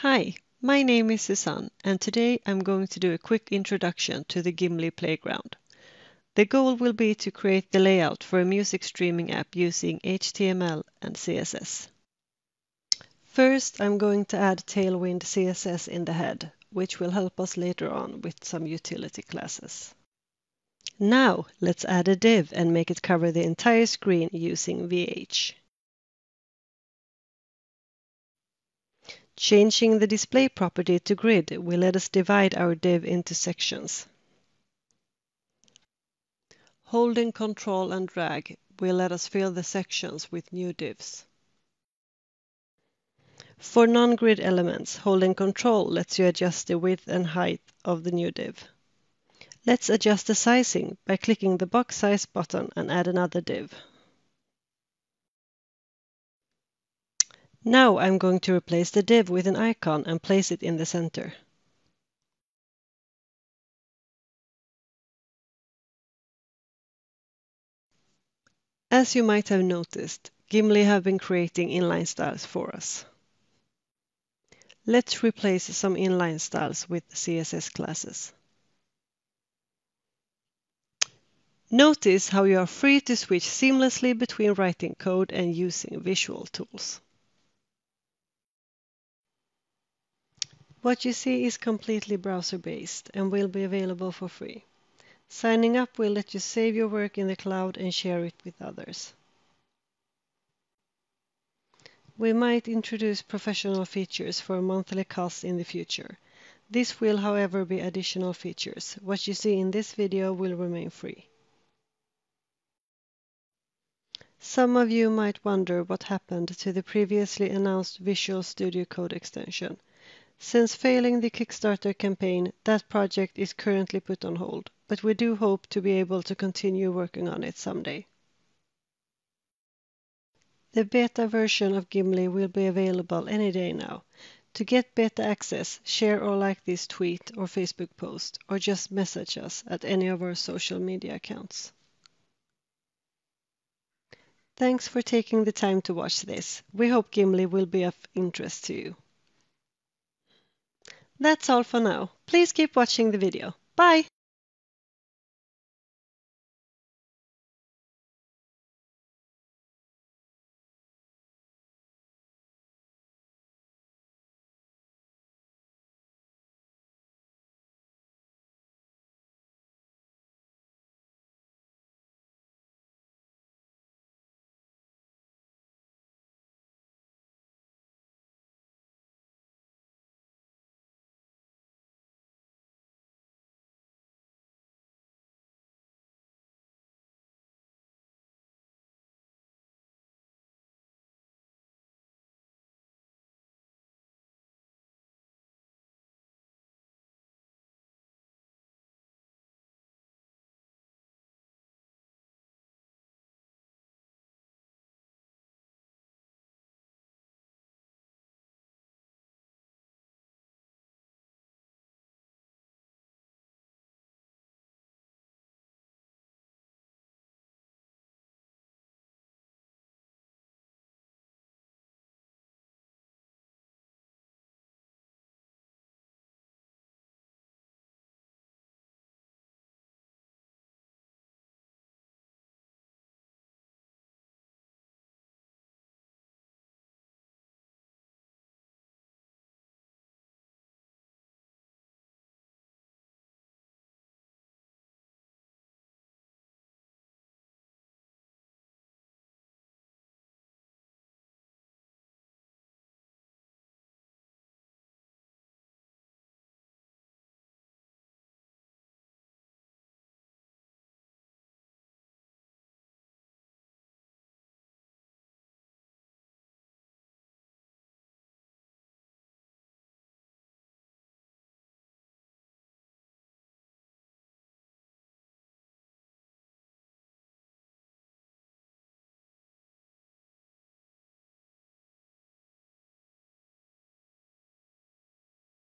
Hi, my name is Susanne and today I'm going to do a quick introduction to the Gimli Playground. The goal will be to create the layout for a music streaming app using HTML and CSS. First I'm going to add Tailwind CSS in the head, which will help us later on with some utility classes. Now let's add a div and make it cover the entire screen using VH. Changing the display property to grid will let us divide our div into sections. Holding Ctrl and drag will let us fill the sections with new divs. For non-grid elements, holding Ctrl lets you adjust the width and height of the new div. Let's adjust the sizing by clicking the box size button and add another div. Now I'm going to replace the div with an icon and place it in the center. As you might have noticed, Gimli have been creating inline styles for us. Let's replace some inline styles with CSS classes. Notice how you are free to switch seamlessly between writing code and using visual tools. What you see is completely browser-based and will be available for free. Signing up will let you save your work in the cloud and share it with others. We might introduce professional features for a monthly cost in the future. This will, however, be additional features. What you see in this video will remain free. Some of you might wonder what happened to the previously announced Visual Studio Code extension. Since failing the Kickstarter campaign, that project is currently put on hold, but we do hope to be able to continue working on it someday. The beta version of Gimli will be available any day now. To get beta access, share or like this tweet or Facebook post, or just message us at any of our social media accounts. Thanks for taking the time to watch this. We hope Gimli will be of interest to you. That's all for now. Please keep watching the video. Bye!